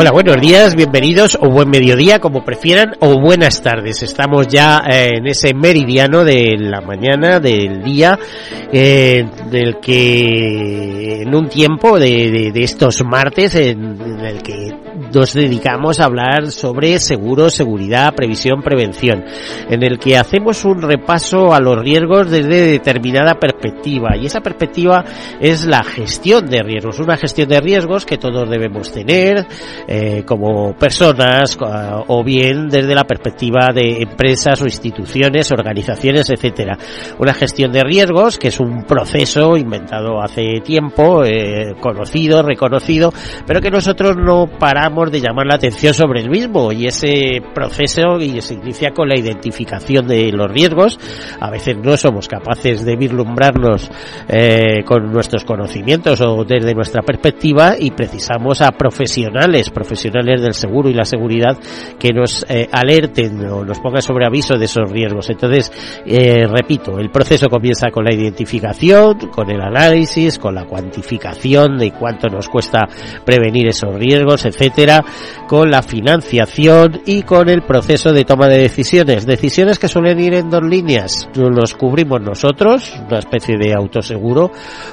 Hola, buenos días, bienvenidos o buen mediodía, como prefieran, o buenas tardes. Estamos ya eh, en ese meridiano de la mañana, del día, eh, del que en un tiempo de, estos martes, en, el que nos dedicamos a hablar sobre seguro, seguridad, previsión, prevención, en el que hacemos un repaso a los riesgos desde determinada perspectiva. Y esa perspectiva es la gestión de riesgos, una gestión de riesgos que todos debemos tener, eh, como personas o bien desde la perspectiva de empresas o instituciones, organizaciones, etcétera. Una gestión de riesgos que es un proceso inventado hace tiempo, eh, conocido, reconocido, pero que nosotros no paramos de llamar la atención sobre el mismo y ese proceso y se inicia con la identificación de los riesgos. A veces no somos capaces de vislumbrarnos eh, con nuestros conocimientos o desde nuestra perspectiva y precisamos a profesionales profesionales del seguro y la seguridad que nos eh, alerten o nos pongan sobre aviso de esos riesgos. Entonces, eh, repito, el proceso comienza con la identificación, con el análisis, con la cuantificación de cuánto nos cuesta prevenir esos riesgos, etcétera, con la financiación y con el proceso de toma de decisiones. Decisiones que suelen ir en dos líneas. Los cubrimos nosotros, una especie de autoseguro,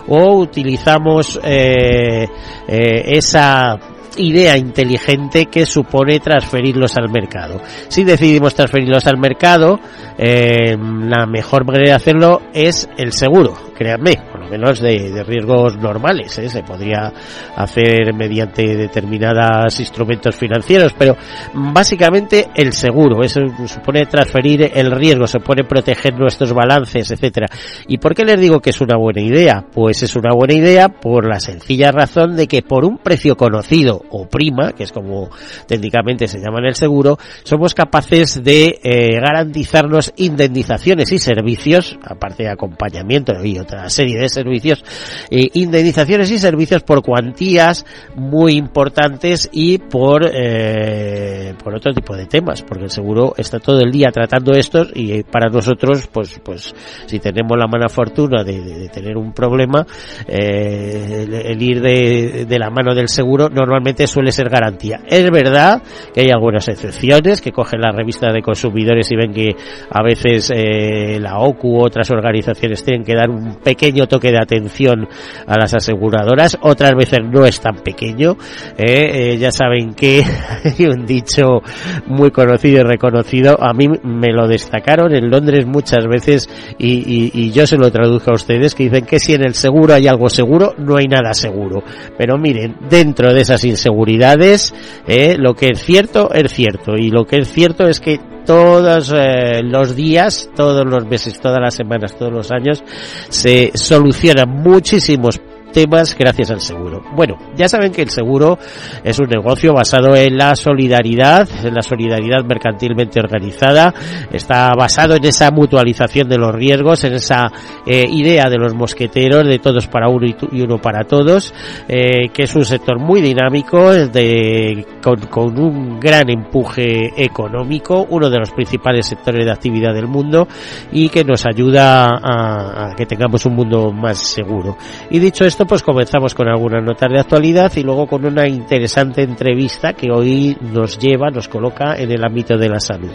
o utilizamos eh, esa idea inteligente que supone transferirlos al mercado. Si decidimos transferirlos al mercado, eh, la mejor manera de hacerlo es el seguro, créanme, por lo menos de, riesgos normales. ¿eh? Se podría hacer mediante determinados instrumentos financieros, pero básicamente el seguro, eso supone transferir el riesgo, supone proteger nuestros balances, etcétera. ¿Y por qué les digo que es una buena idea? Pues es una buena idea por la sencilla razón de que por un precio conocido o prima, que es como técnicamente se llama en el seguro, somos capaces de eh, garantizarnos indemnizaciones y servicios, aparte de acompañamiento y otra serie de servicios, eh, indemnizaciones y servicios por cuantías muy importantes y por, eh, por otro tipo de temas, porque el seguro está todo el día tratando estos y para nosotros, pues, pues, si tenemos la mala fortuna de, tener un problema, el, ir de, de la mano del seguro normalmente suele ser garantía. Es verdad que hay algunas excepciones que cogen la revista de consumidores y ven que a veces eh, la OCU u otras organizaciones tienen que dar un pequeño toque de atención a las aseguradoras, otras veces no es tan pequeño. Eh, eh, ya saben que hay un dicho muy conocido y reconocido, a mí me lo destacaron en Londres muchas veces y, yo se lo traduzco a ustedes, que dicen que si en el seguro hay algo seguro, no hay nada seguro. Pero miren, dentro de esas inseguridades, eh, lo que es cierto es cierto y lo que es cierto es que todos eh, los días, todos los meses, todas las semanas, todos los años se solucionan muchísimos temas gracias al seguro. Bueno, ya saben que el seguro es un negocio basado en la solidaridad, en la solidaridad mercantilmente organizada, está basado en esa mutualización de los riesgos, en esa eh, idea de los mosqueteros de todos para uno y, uno para todos, eh, que es un sector muy dinámico, de, con, un gran empuje económico, uno de los principales sectores de actividad del mundo y que nos ayuda a, a que tengamos un mundo más seguro. Y dicho esto, pues comenzamos con algunas notas de actualidad y luego con una interesante entrevista que hoy nos lleva, nos coloca en el ámbito de la salud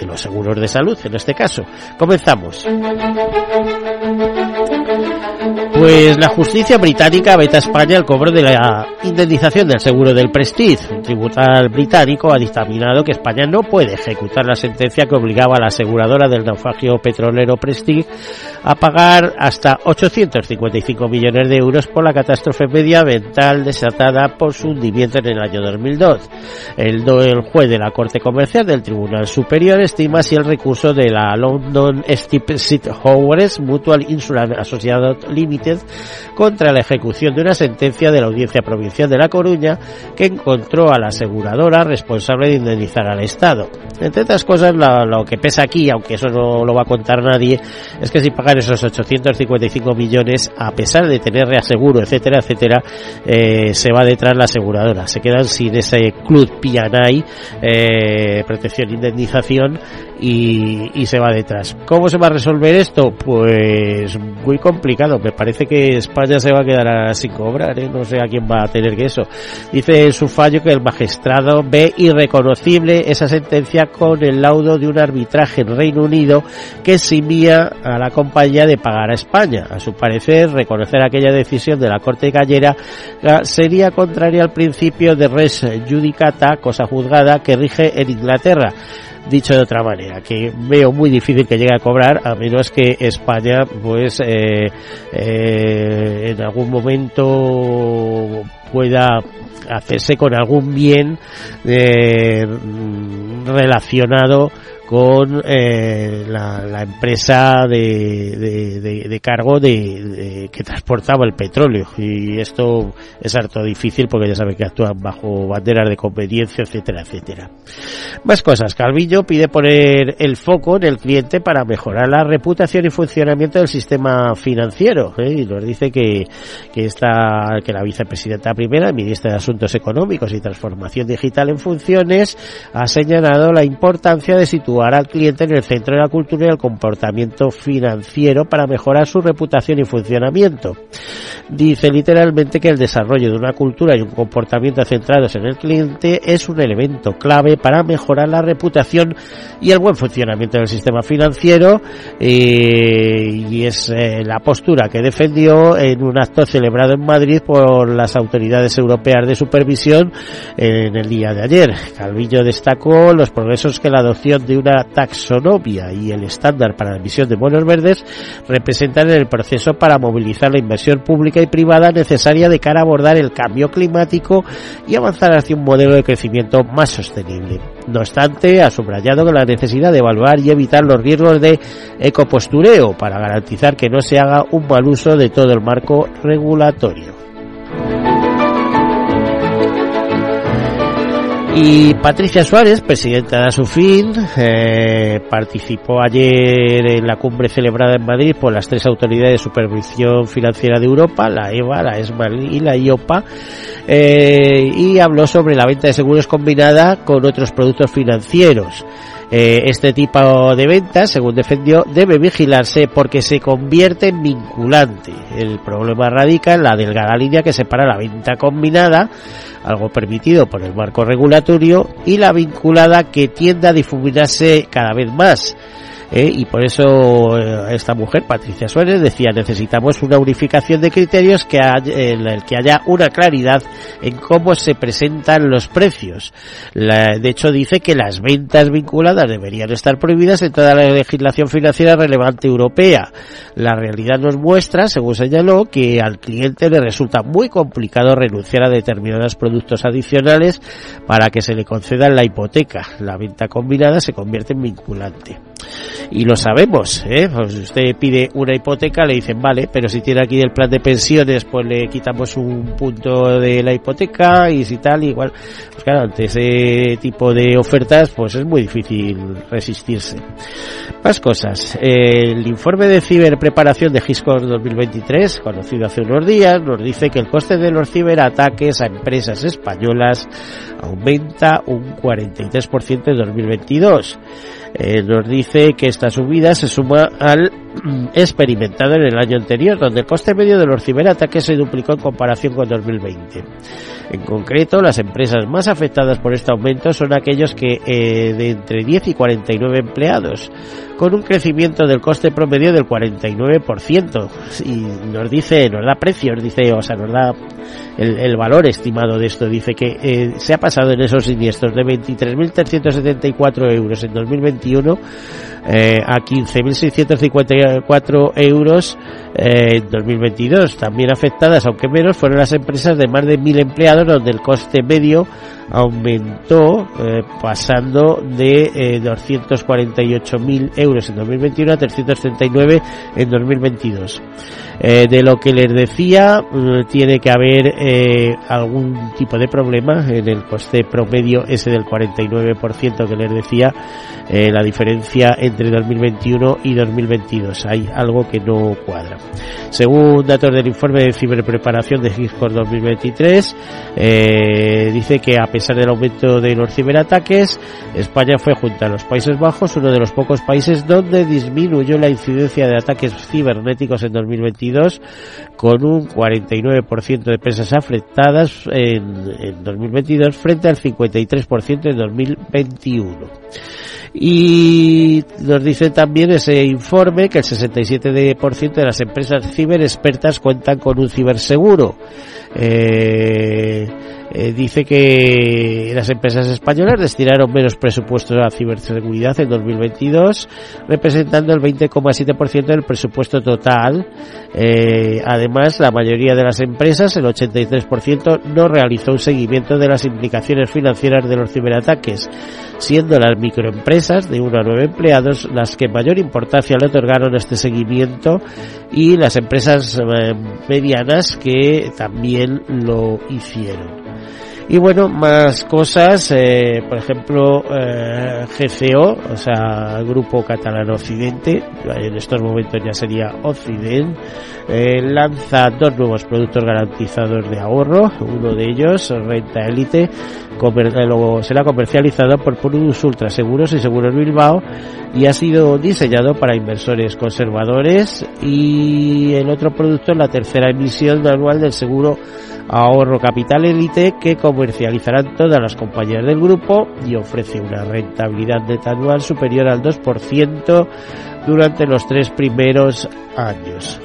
de los seguros de salud en este caso. Comenzamos. Pues la justicia británica veta a España el cobro de la indemnización del seguro del Prestige. Un tribunal británico ha dictaminado que España no puede ejecutar la sentencia que obligaba a la aseguradora del naufragio petrolero Prestige a pagar hasta 855 millones de euros por la catástrofe medioambiental desatada por su hundimiento en el año 2002. El, juez de la Corte Comercial del Tribunal Superior estima si el recurso de la London Steep Howers Mutual Insurance Associated Limited contra la ejecución de una sentencia de la Audiencia Provincial de La Coruña que encontró a la aseguradora responsable de indemnizar al Estado. Entre otras cosas, lo, que pesa aquí, aunque eso no lo va a contar nadie, es que si pagan esos 855 millones, a pesar de tener reaseguro, etcétera, etcétera, eh, se va detrás la aseguradora. Se quedan sin ese club PNI, eh, protección e indemnización, y, y se va detrás. ¿Cómo se va a resolver esto? Pues muy complicado. Me parece que España se va a quedar sin cobrar, ¿eh? no sé a quién va a tener que eso. Dice en su fallo que el magistrado ve irreconocible esa sentencia con el laudo de un arbitraje en Reino Unido que eximía a la compañía de pagar a España. A su parecer, reconocer aquella decisión de la Corte Gallera sería contraria al principio de res judicata, cosa juzgada, que rige en Inglaterra dicho de otra manera, que veo muy difícil que llegue a cobrar a menos que España pues eh, eh, en algún momento pueda hacerse con algún bien eh, relacionado con eh, la, empresa de, de, cargo de, que transportaba el petróleo. Y esto es harto difícil porque ya saben que actúan bajo banderas de competencia etcétera etcétera. Más cosas. Calvillo pide poner el foco en el cliente para mejorar la reputación y funcionamiento del sistema financiero ¿eh? y nos dice que que está que la vicepresidenta primera ministra de Asuntos Económicos y Transformación Digital en funciones ha señalado la importancia de situar al cliente en el centro de la cultura y el comportamiento financiero para mejorar su reputación y funcionamiento. Dice literalmente que el desarrollo de una cultura y un comportamiento centrados en el cliente es un elemento clave para mejorar la reputación y el buen funcionamiento del sistema financiero eh, y es eh, la postura que defendió en un acto celebrado en Madrid por las autoridades europeas de supervisión en el día de ayer. Calvillo destacó los progresos que la adopción de una taxonomía y el estándar para la emisión de bonos verdes representan el proceso para movilizar la inversión pública y privada necesaria de cara a abordar el cambio climático y avanzar hacia un modelo de crecimiento más sostenible. No obstante, ha subrayado la necesidad de evaluar y evitar los riesgos de ecopostureo para garantizar que no se haga un mal uso de todo el marco regulatorio. Y Patricia Suárez, presidenta de Asufin, eh, participó ayer en la cumbre celebrada en Madrid por las tres autoridades de supervisión financiera de Europa, la EVA, la ESMA y la IOPA, eh, y habló sobre la venta de seguros combinada con otros productos financieros. Eh, este tipo de ventas, según defendió, debe vigilarse porque se convierte en vinculante. El problema radica en la delgada línea que separa la venta combinada, algo permitido por el marco regulatorio, y la vinculada que tiende a difuminarse cada vez más. ¿Eh? y por eso eh, esta mujer, Patricia Suárez, decía necesitamos una unificación de criterios que en el que haya una claridad en cómo se presentan los precios. de hecho dice que las ventas vinculadas deberían estar prohibidas en toda la legislación financiera relevante europea. La realidad nos muestra, según señaló, que al cliente le resulta muy complicado renunciar a determinados productos adicionales para que se le conceda la hipoteca. La venta combinada se convierte en vinculante y lo sabemos, ¿eh? Pues usted pide una hipoteca, le dicen vale, pero si tiene aquí el plan de pensiones, pues le quitamos un punto de la hipoteca y si tal, igual, pues claro, ante ese tipo de ofertas, pues es muy difícil resistirse. Más cosas. El informe de ciberpreparación de Giscor 2023, conocido hace unos días, nos dice que el coste de los ciberataques a empresas españolas aumenta un 43% en 2022. Eh, nos dice que esta subida se suma al experimentado en el año anterior, donde el coste medio de los ciberataques se duplicó en comparación con 2020. En concreto, las empresas más afectadas por este aumento son aquellos que eh, de entre 10 y 49 empleados, con un crecimiento del coste promedio del 49%. Y nos dice, nos da precios, dice, o sea, nos da el, valor estimado de esto. Dice que eh, se ha pasado en esos siniestros de 23.374 euros en 2021 eh, a 15.654 euros eh, en 2022. También afectadas, aunque menos, fueron las empresas de más de 1.000 empleados, donde el coste medio aumentó eh, pasando de eh, 248.000 euros en 2021 a 339 en 2022. Eh, de lo que les decía, eh, tiene que haber eh, algún tipo de problema en el coste promedio ese del 49% que les decía, la diferencia entre 2021 y 2022. Hay algo que no cuadra. Según datos del informe de ciberpreparación de Giscor 2023, dice que a pesar del aumento de los ciberataques, España fue junto a los Países Bajos uno de los pocos países donde disminuyó la incidencia de ataques cibernéticos en 2022 con un 49% de empresas afectadas en, en 2022 frente al 53% en 2021. Y nos dice también ese informe que el 67% de las empresas ciberexpertas cuentan con un ciberseguro. Eh, eh, dice que las empresas españolas destinaron menos presupuestos a ciberseguridad en 2022, representando el 20,7% del presupuesto total. Eh, además, la mayoría de las empresas, el 83%, no realizó un seguimiento de las implicaciones financieras de los ciberataques, siendo las microempresas de 1 a 9 empleados las que mayor importancia le otorgaron este seguimiento y las empresas eh, medianas que también lo hicieron. Y bueno, más cosas, eh, por ejemplo, eh, GCO, o sea, Grupo Catalán Occidente, en estos momentos ya sería Occidente, eh, lanza dos nuevos productos garantizados de ahorro, uno de ellos, Renta Elite, será comercializado por Purus Ultra Seguros y Seguros Bilbao y ha sido diseñado para inversores conservadores y el otro producto es la tercera emisión anual del seguro ahorro capital elite que comercializarán todas las compañías del grupo y ofrece una rentabilidad neta anual superior al 2% durante los tres primeros años.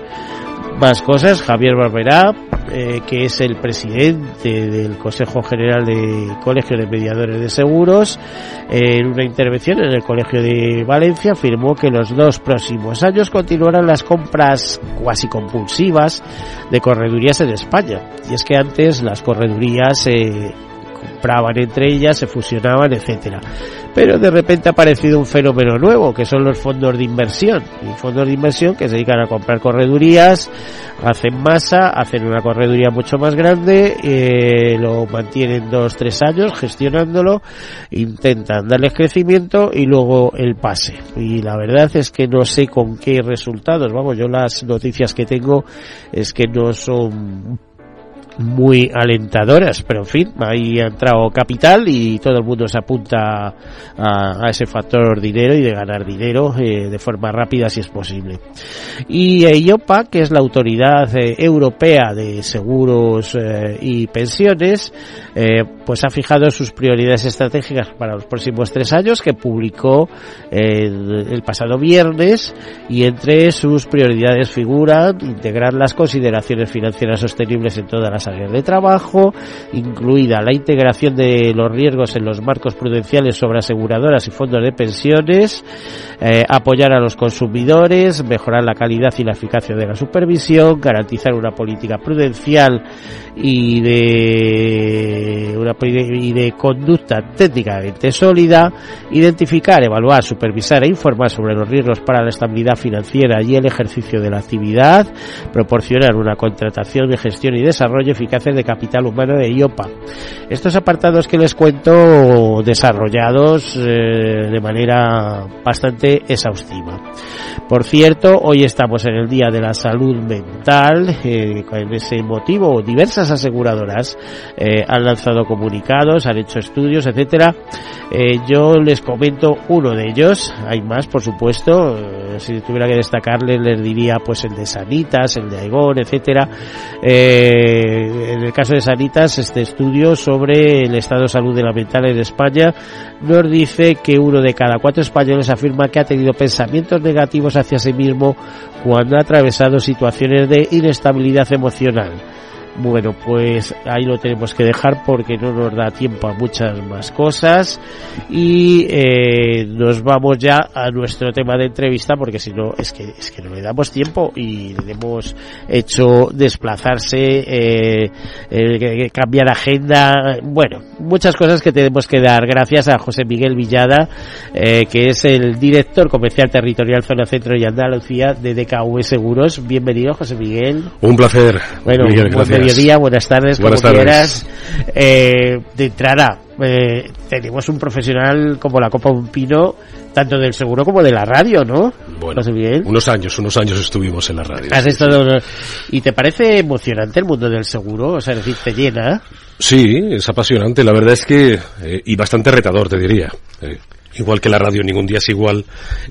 Más cosas, Javier Barberá, eh, que es el presidente del Consejo General de Colegio de Mediadores de Seguros, en una intervención en el Colegio de Valencia afirmó que los dos próximos años continuarán las compras cuasi compulsivas de corredurías en España. Y es que antes las corredurías se compraban entre ellas, se fusionaban, etcétera pero de repente ha aparecido un fenómeno nuevo, que son los fondos de inversión. Y fondos de inversión que se dedican a comprar corredurías, hacen masa, hacen una correduría mucho más grande, eh, lo mantienen dos, tres años gestionándolo, intentan darles crecimiento y luego el pase. Y la verdad es que no sé con qué resultados, vamos, yo las noticias que tengo es que no son muy alentadoras, pero en fin, ahí ha entrado capital y todo el mundo se apunta a, ese factor dinero y de ganar dinero eh, de forma rápida si es posible. Y EIOPA, que es la autoridad eh, europea de seguros eh, y pensiones, pues ha fijado sus prioridades estratégicas para los próximos tres años que publicó el pasado viernes y entre sus prioridades figuran integrar las consideraciones financieras sostenibles en todas las de trabajo, incluida la integración de los riesgos en los marcos prudenciales sobre aseguradoras y fondos de pensiones, eh, apoyar a los consumidores, mejorar la calidad y la eficacia de la supervisión, garantizar una política prudencial y de una y de conducta técnicamente sólida, identificar, evaluar, supervisar e informar sobre los riesgos para la estabilidad financiera y el ejercicio de la actividad, proporcionar una contratación de gestión y desarrollo eficaces de capital humano de IOPA. Estos apartados que les cuento desarrollados eh, de manera bastante exhaustiva. Por cierto, hoy estamos en el Día de la Salud Mental, eh, con ese motivo diversas aseguradoras eh, han lanzado comunicados, han hecho estudios, etcétera. Eh, yo les comento uno de ellos, hay más por supuesto, si tuviera que destacarles les diría pues el de Sanitas, el de Aigón, etcétera. Eh, en el caso de Sanitas, este estudio sobre el estado de salud de la mental en España nos dice que uno de cada cuatro españoles afirma que ha tenido pensamientos negativos hacia sí mismo cuando ha atravesado situaciones de inestabilidad emocional. Bueno, pues ahí lo tenemos que dejar porque no nos da tiempo a muchas más cosas y eh, nos vamos ya a nuestro tema de entrevista porque si no es que es que no le damos tiempo y le hemos hecho desplazarse, eh, eh, cambiar agenda, bueno, muchas cosas que tenemos que dar. Gracias a José Miguel Villada, eh, que es el director comercial territorial Zona Centro y Andalucía de DKV Seguros. Bienvenido, José Miguel. Un placer. Bueno, Miguel, gracias. Mediodía, buenas tardes, Buenas como tardes. quieras. Eh, de entrada, eh, tenemos un profesional como la Copa Un Pino, tanto del seguro como de la radio, ¿no? Bueno, Miguel. unos años, unos años estuvimos en la radio. Has estado, ¿Y te parece emocionante el mundo del seguro? O sea, es decir, te llena. Sí, es apasionante. La verdad es que, eh, y bastante retador, te diría. Eh, igual que la radio, ningún día es igual.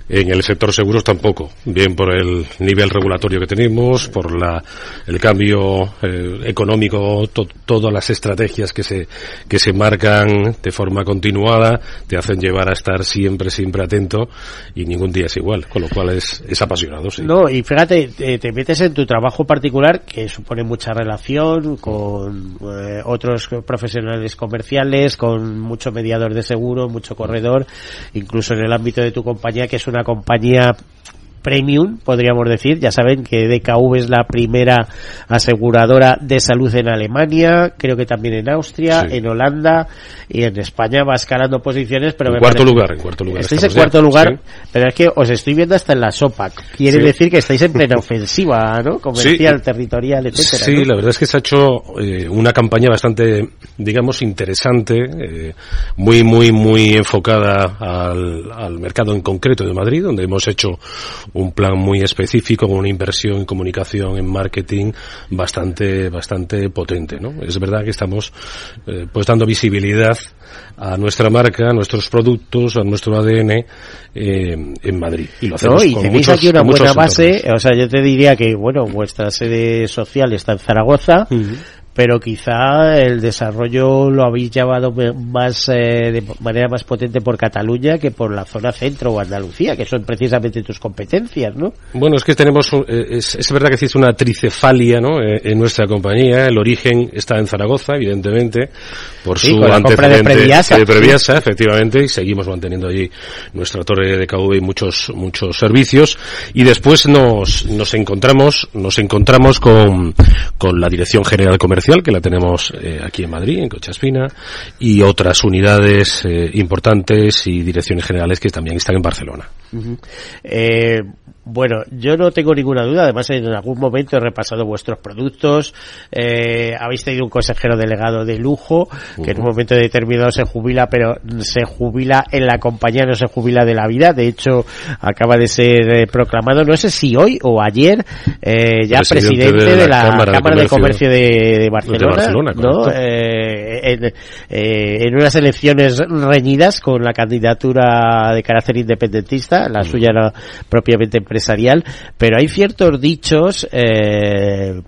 En el sector seguros tampoco. Bien por el nivel regulatorio que tenemos, por la, el cambio eh, económico, to- todas las estrategias que se, que se marcan de forma continuada, te hacen llevar a estar siempre, siempre atento. Y ningún día es igual. Con lo cual es, es apasionado, sí. No, y fíjate, te, te metes en tu trabajo particular que supone mucha relación con eh, otros profesionales comerciales, con mucho mediador de seguro, mucho corredor, incluso en el ámbito de tu compañía, que es una compañía premium, podríamos decir. Ya saben que DKV es la primera aseguradora de salud en Alemania, creo que también en Austria, Sí. en Holanda y en España va escalando posiciones, pero En me cuarto parece- lugar, en cuarto lugar. Estáis en ya, cuarto lugar, sí. pero es que os estoy viendo hasta en la sopa. Quiere Sí. decir que estáis en plena ofensiva, ¿no? Comercial, territorial, etcétera. Sí, ¿no? la verdad es que se ha hecho eh, una campaña bastante, digamos, interesante, eh, muy, muy, muy enfocada al, al mercado en concreto de Madrid, donde hemos hecho un plan muy específico con una inversión en comunicación, en marketing, bastante, bastante potente, ¿no? Es verdad que estamos, eh, pues dando visibilidad a nuestra marca, a nuestros productos, a nuestro ADN eh, en Madrid. Y lo hacemos ¿no? Y con tenéis muchos, aquí una buena base, entornos. o sea, yo te diría que, bueno, vuestra sede social está en Zaragoza, Ujú. Pero quizá el desarrollo lo habéis llevado más eh, de manera más potente por Cataluña que por la zona centro o Andalucía, que son precisamente tus competencias, ¿no? Bueno, es que tenemos, eh, es, es verdad que existe una tricefalia ¿no? Eh, en nuestra compañía. El origen está en Zaragoza, evidentemente, por Sí, su compra de antecedente Previasa. de Previasa, efectivamente, y seguimos manteniendo allí nuestra torre de KV y muchos, muchos servicios. Y después nos, nos encontramos, nos encontramos con, con la Dirección General Comercial, que la tenemos eh, aquí en Madrid, en Cochaspina, y otras unidades eh, importantes y direcciones generales que también están en Barcelona. Bueno, yo no tengo ninguna duda, además en algún momento he repasado vuestros productos, eh, habéis tenido un consejero delegado de lujo, que en un momento determinado se jubila, pero se jubila en la compañía, no se jubila de la vida, de hecho acaba de ser eh, proclamado, no sé si hoy o ayer, eh, ya Presidente presidente, de de la Cámara de Comercio. De, de Barcelona, Barcelona, ¿no? Eh, en, en unas elecciones reñidas con la candidatura de carácter independentista, la suya era propiamente empresarial, pero hay ciertos dichos eh,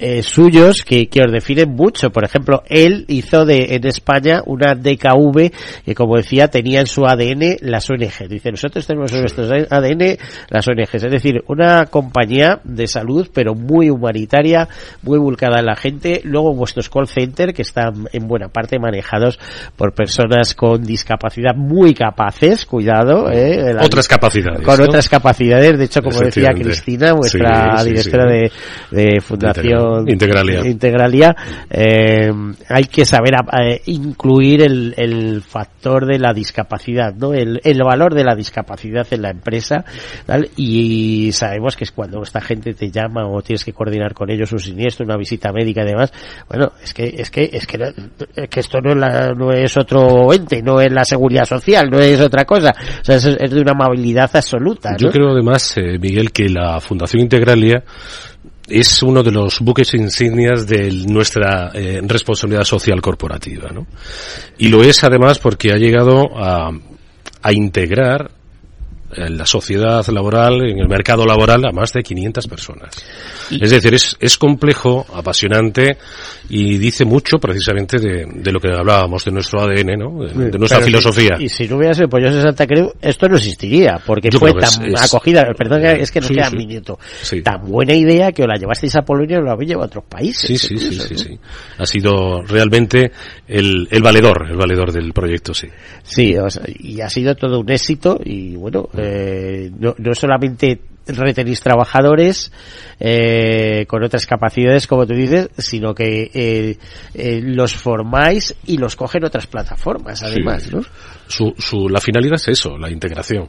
eh, suyos que, que os definen mucho. Por ejemplo, él hizo de, en España una DKV que, como decía, tenía en su ADN las ONG. Dice, nosotros tenemos en nuestro ADN las ONGs. Es decir, una compañía de salud, pero muy humanitaria, muy volcada en la gente. Luego vuestros call center, que están en buena parte manejados por personas con discapacidad muy capaces, cuidado, eh, la- Otras capacidades. con ¿no? otras capacidades. De hecho, como decía. Cristina, vuestra Sí, sí, directora sí. de, de Fundación Integralia. Integralia, eh, hay que saber eh, incluir el, el factor de la discapacidad, ¿no? El, el valor de la discapacidad en la empresa, y sabemos que es cuando esta gente te llama o tienes que coordinar con ellos un siniestro, una visita médica y demás. Bueno, es que es que es que, no- es que esto no es, la- no es otro ente, no es la seguridad social, no es otra cosa. O sea, es, es de una amabilidad absoluta. Yo creo además, eh, Miguel, que la Fundación Integralia es uno de los buques insignias de nuestra eh, responsabilidad social corporativa, ¿no? Y lo es además porque ha llegado a, a integrar en la sociedad laboral, en el mercado laboral, a más de 500 personas. Es decir, es, es complejo, apasionante y dice mucho precisamente de, de lo que hablábamos de nuestro ADN, ¿no? De, nuestra filosofía. y si no hubiera sido Pollos de Santa Cruz, esto no existiría, porque fue tan acogida, perdón, es que nos queda un minuto, tan buena idea que os la llevasteis a Polonia y lo habéis llevado a otros países. Sí, sí, sí, sí, Ha sido realmente el, el valedor, el valedor del proyecto, sí. Sí, y ha sido todo un éxito y bueno, eh, no, no solamente retenéis trabajadores eh, con otras capacidades, como tú dices, sino que eh, eh, los formáis y los cogen otras plataformas, además, ¿no? Su, su, la finalidad es eso, la integración.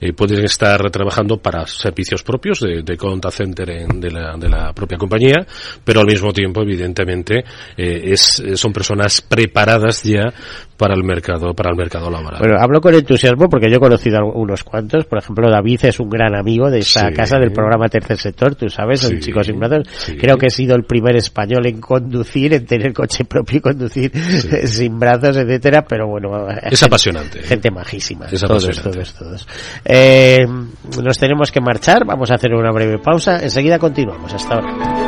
Eh, pueden estar trabajando para servicios propios de, de contact center en, de, la, de, la, propia compañía, pero al mismo tiempo, evidentemente, es, son personas preparadas ya para el mercado, para el mercado laboral. Bueno, hablo con entusiasmo porque yo he conocido unos cuantos. Por ejemplo, David es un gran amigo de esta casa del programa Tercer Sector, tú sabes, sí, el chico sin brazos. Creo que he sido el primer español en conducir, en tener coche propio y conducir sin brazos, etcétera, pero bueno. Es apasionante Gente majísima. todos, todos, todos. Eh, nos tenemos que marchar. Vamos a hacer una breve pausa. Enseguida continuamos. Hasta ahora.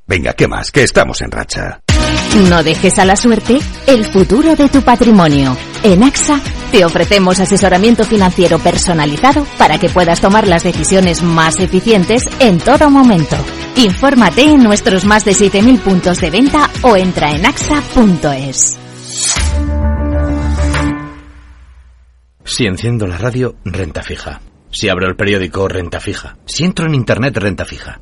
Venga, ¿qué más? Que estamos en racha. No dejes a la suerte el futuro de tu patrimonio. En AXA te ofrecemos asesoramiento financiero personalizado para que puedas tomar las decisiones más eficientes en todo momento. Infórmate en nuestros más de 7.000 puntos de venta o entra en axa.es. Si enciendo la radio, renta fija. Si abro el periódico, renta fija. Si entro en internet, renta fija.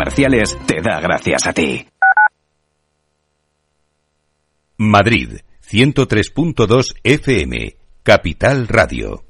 comerciales te da gracias a ti. Madrid, 103.2 FM, Capital Radio.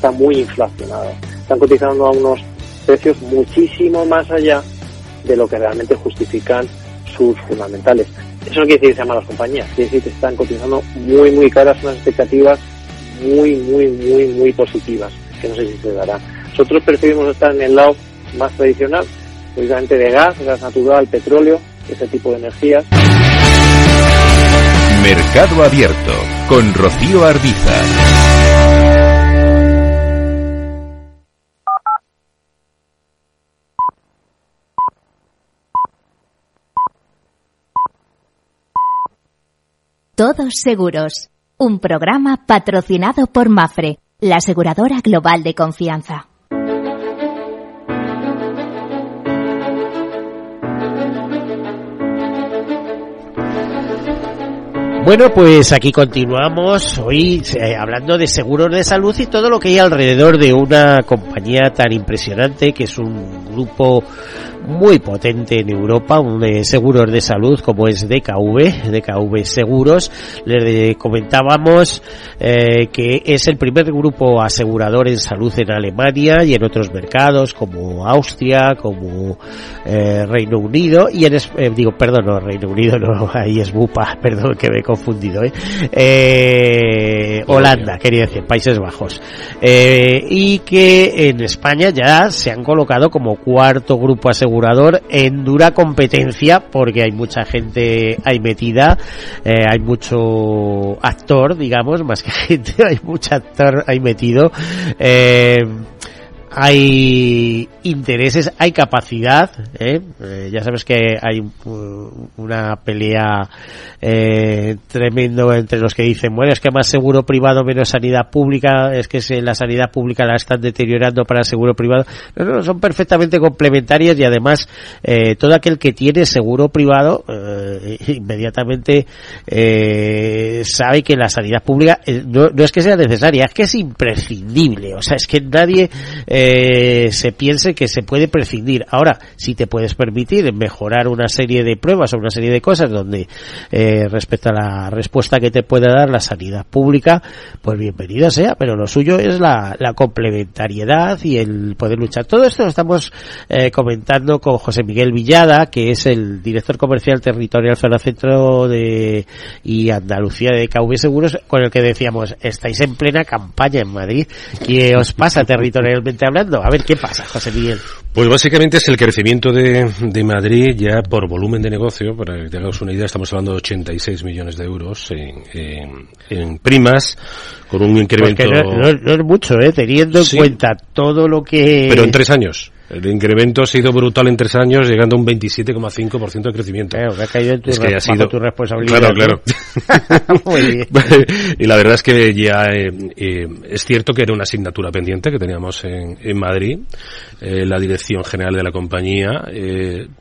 está muy inflacionada. Están cotizando a unos precios muchísimo más allá de lo que realmente justifican sus fundamentales. Eso no quiere decir que sean malas compañías, quiere decir que están cotizando muy, muy caras, unas expectativas muy, muy, muy, muy positivas, que no sé si se dará. Nosotros preferimos estar en el lado más tradicional, precisamente de gas, gas natural, petróleo, ese tipo de energías. Mercado Abierto con Rocío Arbiza. Todos Seguros, un programa patrocinado por Mafre, la aseguradora global de confianza. Bueno, pues aquí continuamos hoy eh, hablando de seguros de salud y todo lo que hay alrededor de una compañía tan impresionante que es un grupo muy potente en Europa, un de seguros de salud como es DKV, DKV Seguros. Les comentábamos eh, que es el primer grupo asegurador en salud en Alemania y en otros mercados como Austria, como eh, Reino Unido y en eh, digo, perdón, no Reino Unido, no, ahí es Bupa, perdón que me he confundido, ¿eh? eh Holanda, quería decir, Países Bajos. Eh, y que en España ya se han colocado como cuarto grupo asegurador en dura competencia porque hay mucha gente ahí metida, eh, hay mucho actor, digamos, más que gente, hay mucho actor ahí metido. Eh, hay intereses, hay capacidad, ¿eh? Eh, ya sabes que hay una pelea eh, tremendo entre los que dicen, bueno, es que más seguro privado menos sanidad pública, es que la sanidad pública la están deteriorando para el seguro privado. No, no, son perfectamente complementarias y además eh, todo aquel que tiene seguro privado eh, inmediatamente sabe que la sanidad pública no, no, es que sea necesaria, es que es imprescindible. O sea, es que nadie se piense que se puede prescindir. Ahora, si te puedes permitir mejorar una serie de pruebas o una serie de cosas donde eh, respecto a la respuesta que te puede dar la sanidad pública, pues bienvenida sea, pero lo suyo es la, la complementariedad y el poder luchar. Todo esto lo estamos eh, comentando con José Miguel Villada, que es el director comercial territorial Zona Centro de y Andalucía de KV Seguros, con el que decíamos, estáis en plena campaña en Madrid. ¿Qué os pasa territorialmente hablando? A ver, ¿qué pasa, José Miguel? Pues básicamente es el crecimiento de, de Madrid ya por volumen de negocio, para que tengamos una idea, estamos hablando de 86 millones de euros en, en, en primas, con un incremento... No, no, no, es mucho, ¿eh? teniendo sí. en cuenta todo lo que... Pero en tres años. El incremento ha sido brutal en tres años, llegando a un 27,5% de crecimiento. Claro, que ha caído en tu, es que ha sido... tu responsabilidad. Claro, claro. Muy bien. y la verdad es que ya eh, eh, es cierto que era una asignatura pendiente que teníamos en, en Madrid. Eh, la dirección general de la compañía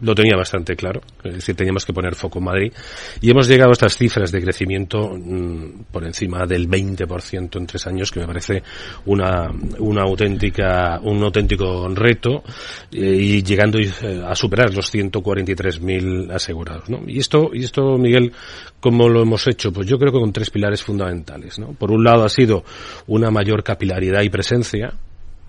lo tenía bastante claro. Es decir, teníamos que poner foco en Madrid. Y hemos llegado a estas cifras de crecimiento mmm, por encima del 20% en tres años, que me parece una, una auténtica, un auténtico reto y llegando a superar los 143.000 asegurados. ¿no? Y esto, y esto, Miguel, ¿cómo lo hemos hecho? Pues yo creo que con tres pilares fundamentales. ¿no? Por un lado ha sido una mayor capilaridad y presencia,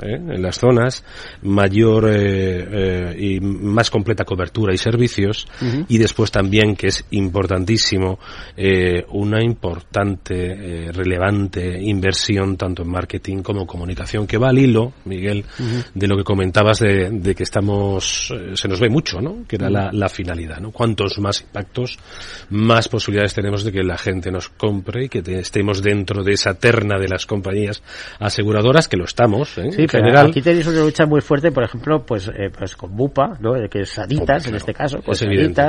¿eh? en las zonas, mayor eh, eh, y más completa cobertura y servicios, uh -huh. y después también, que es importantísimo, eh, una importante, eh, relevante inversión tanto en marketing como comunicación, que va al hilo, Miguel, uh -huh. de lo que comentabas de, de que estamos, se nos ve mucho, ¿no? Que era uh -huh. la, la, finalidad, ¿no? Cuantos más impactos, más posibilidades tenemos de que la gente nos compre y que te, estemos dentro de esa terna de las compañías aseguradoras, que lo estamos, ¿eh? Sí, general. Aquí tenéis una lucha muy fuerte, por ejemplo, pues, eh, pues con Bupa, ¿no? Que es Sanitas, en este caso, con Es evidente.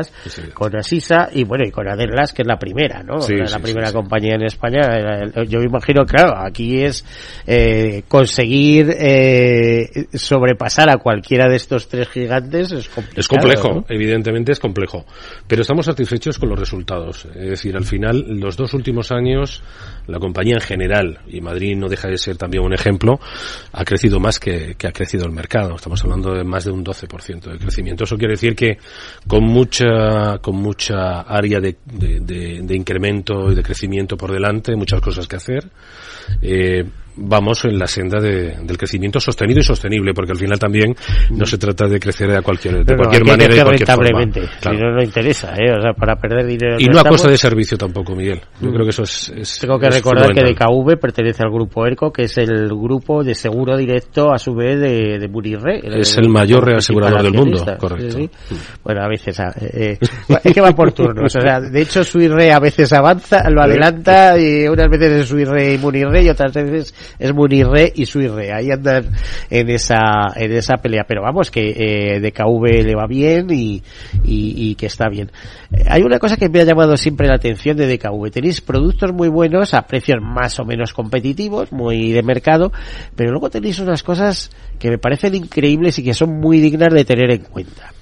con Asisa y bueno, y con Adelas, que es la primera, ¿no? Sí, la sí, la sí, primera sí. compañía en España. Eh, Yo me imagino, claro, aquí es eh, conseguir eh, sobrepasar a cualquiera de estos tres gigantes es complicado. Es complejo, ¿no? evidentemente es complejo, pero estamos satisfechos con los resultados. Es decir, al final, los dos últimos años, la compañía en general, y Madrid no deja de ser también un ejemplo, ha crecido más que, ha crecido el mercado. Estamos hablando de más de un 12% de crecimiento. Eso quiere decir que con mucha, con mucha área de- de incremento y de crecimiento por delante, muchas cosas que hacer, eh, vamos en la senda de- del crecimiento sostenido y sostenible, porque al final también no se trata de crecer a cualquier, de Pero no, cualquier manera y de forma. rentablemente. Claro. Si no, no interesa, ¿eh? O sea, para perder dinero. Y no no a estamos. costa de servicio tampoco, Miguel. Yo Mm. creo que eso es. es- Tengo que es recordar que. DKV pertenece al grupo ERCO, que es el grupo de seguro directo a su vez de, de. Es el mayor reasegurador del mundo, correcto. Sí, sí. Bueno, a veces, eh, eh, es que va por turnos. O sea, de hecho, Suirre a veces avanza, lo adelanta, y unas veces es Suirre y Munirre, y otras veces es Munirre y Suirre. Ahí andan en esa, en esa pelea. Pero vamos, que eh, DKV le va bien y, y, y que está bien. Eh, Hay una cosa que me ha llamado siempre la atención de DKV. Tenéis productos muy buenos a precios más o menos competitivos, muy de mercado, pero luego tenéis unas cosas que me parecen increíbles y que son muy dignas de tener en cuenta.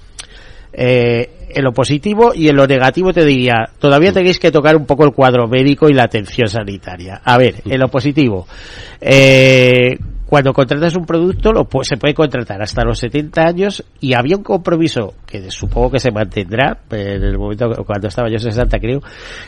Eh, en lo positivo y en lo negativo te diría, todavía tenéis que tocar un poco el cuadro médico y la atención sanitaria. A ver, en lo positivo, eh, cuando contratas un producto lo se puede contratar hasta los 70 años y había un compromiso que supongo que se mantendrá en el momento cuando estaba yo 60 creo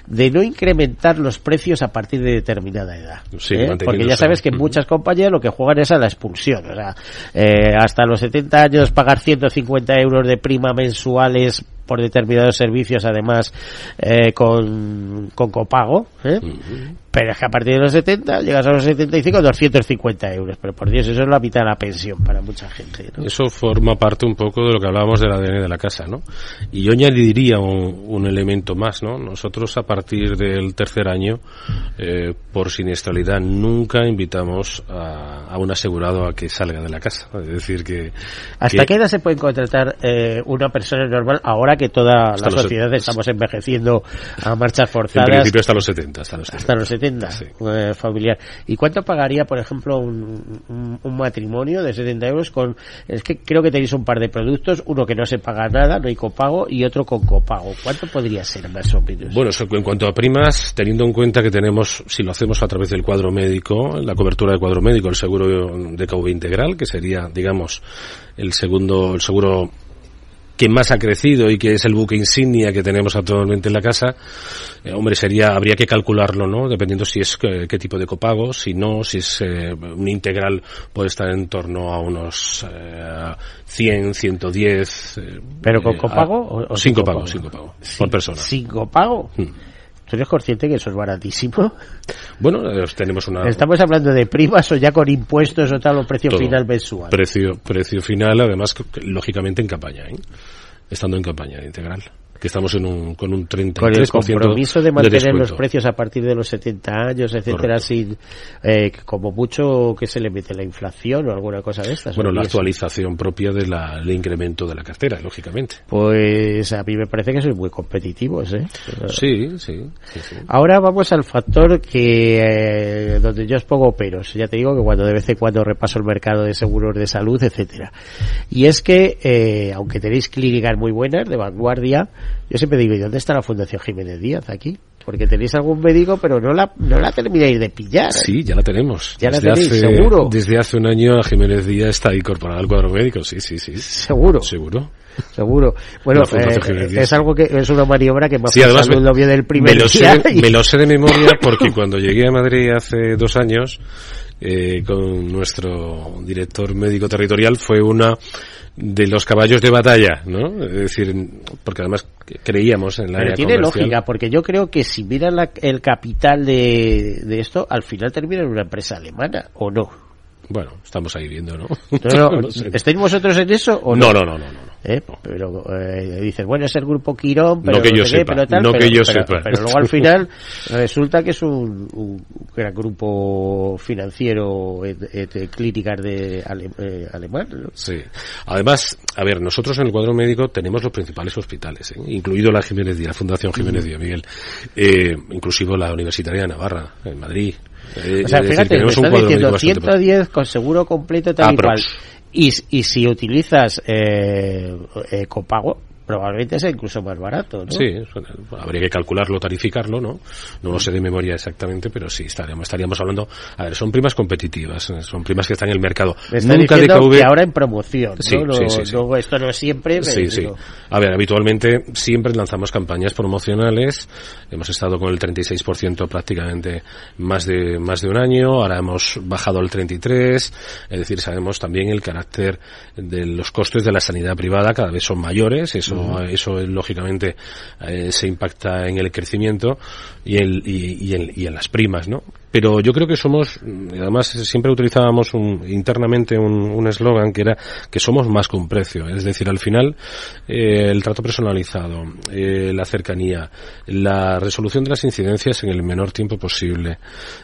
de no incrementar los precios a partir de determinada edad Sí, ¿eh? porque ya sabes que muchas compañías lo que juegan es a la expulsión o sea eh, hasta los 70 años pagar 150 euros de prima mensuales por determinados servicios además eh, con, con copago ¿eh? Pero es que a partir de los 70 llegas a los 75 250 euros pero por Dios eso es la mitad de la pensión para mucha gente ¿no? Eso forma parte un poco de lo que hablábamos del ADN de la casa, ¿no? Y yo añadiría un, un elemento más, ¿no? Nosotros a partir del tercer año, eh, por siniestralidad, nunca invitamos a, a un asegurado a que salga de la casa. Es decir, que... ¿Hasta que- qué edad se puede contratar eh, una persona normal ahora que toda Hasta la sociedad estamos envejeciendo a marchas En forzadas? principio hasta los 70, hasta los 70. Hasta los 70, eh, familiar. ¿Y cuánto pagaría, por ejemplo, un, un- un matrimonio de 70 euros con... Es que creo que tenéis un par de productos, uno que no se paga nada, no hay copago, y otro con copago. ¿Cuánto podría ser más o menos? Bueno, eso en cuanto a primas, teniendo en cuenta que tenemos, si lo hacemos a través del cuadro médico, la cobertura de cuadro médico, el seguro de KV integral, que sería, digamos, el segundo, el seguro que más ha crecido y que es el buque insignia que tenemos actualmente en la casa, eh, hombre, sería, habría que calcularlo, ¿no? Dependiendo si es eh, qué tipo de copago, si no, si es eh, un integral puede estar en torno a unos eh, 100, 110. eh, ¿Pero con eh, copago a- o- o sin copago? Sin copago, por persona. ¿Sin copago? ¿Tú eres consciente que eso es baratísimo? Bueno, tenemos una... ¿Estamos hablando de primas o ya con impuestos o tal o precio Todo. final mensual? Precio, precio final, además, lógicamente en campaña, ¿eh? Estando en campaña integral. Que estamos en un, con un 33% con el compromiso de mantener los descuento. precios a partir de los 70 años, etcétera, Correcto. sin eh, como mucho que se le mete la inflación o alguna cosa de estas. Bueno, la actualización propia del incremento de la cartera, lógicamente. Pues a mí me parece que sois muy competitivos, ¿eh? Sí, sí, sí, sí. Ahora vamos al factor que eh, donde yo os pongo peros. Ya te digo que cuando de vez en cuando repaso el mercado de seguros de salud, etcétera. Y es que eh, aunque tenéis clínicas muy buenas de vanguardia, yo siempre digo, ¿y dónde está la Fundación Jiménez Díaz aquí? Porque tenéis algún médico, pero no la no la termináis de pillar. Sí, ya la tenemos. Ya la Desde tenéis, hace- seguro. Desde hace un año la Jiménez Díaz está incorporada al cuadro médico, sí, sí, sí. Seguro. Seguro. Seguro. Bueno, La eh, es algo que es una maniobra que más Sí, además me, lo del primer me lo sé día y- me lo sé de memoria porque cuando llegué a Madrid hace dos años eh, con nuestro director médico territorial fue una de los caballos de batalla, ¿no? Es decir, porque además creíamos en la Pero área tiene comercial. lógica, porque yo creo que si miran la- el capital de, de esto, al final termina en una empresa alemana, ¿o no? Bueno, estamos ahí viendo, ¿no? No, no, No sé. ¿Estáis vosotros en eso o No, no? no, no, no, no. ¿Eh? pero eh, dices bueno es el grupo Quirón pero no que yo sepa pero tal, no pero, que yo pero- sepa pero luego al final resulta que es un, un gran grupo financiero eh, eh, de clínicas de ale- eh, alemán ¿no? Sí. Además, a ver, nosotros en el cuadro médico tenemos los principales hospitales, ¿eh? incluido la Jiménez Díaz, la Fundación Jiménez Díaz Miguel, eh, inclusive la Universitaria de Navarra, en Madrid. Eh, o sea decir, fíjate me cuadro diciendo médico bastante 110 con seguro completo tal y cual. Y, y si utilizas eh, eh, copago probablemente sea incluso más barato ¿no? Sí, habría que calcularlo, tarificarlo, ¿no? No lo sé de memoria exactamente, pero sí, estaríamos, estaríamos hablando, a ver, son primas competitivas, eh, son primas que están en el mercado. Me Nunca DKV que ahora en promoción, Sí, sí, sí, no, esto no es siempre, Sí, sí. A ver, habitualmente siempre lanzamos campañas promocionales. Hemos estado con el 36% prácticamente más de más de un año. Ahora hemos bajado al 33. Es decir, sabemos también el carácter de los costes de la sanidad privada cada vez son mayores. Eso Ujú. eso eh, lógicamente eh, se impacta en el crecimiento y, el, y, y en, y en las primas, ¿no? Pero yo creo que somos, mm, además siempre utilizábamos un- internamente un un eslogan que era que somos más que un precio. Es decir, al final eh, el trato personalizado, eh, la cercanía, la resolución de las incidencias en el menor tiempo posible.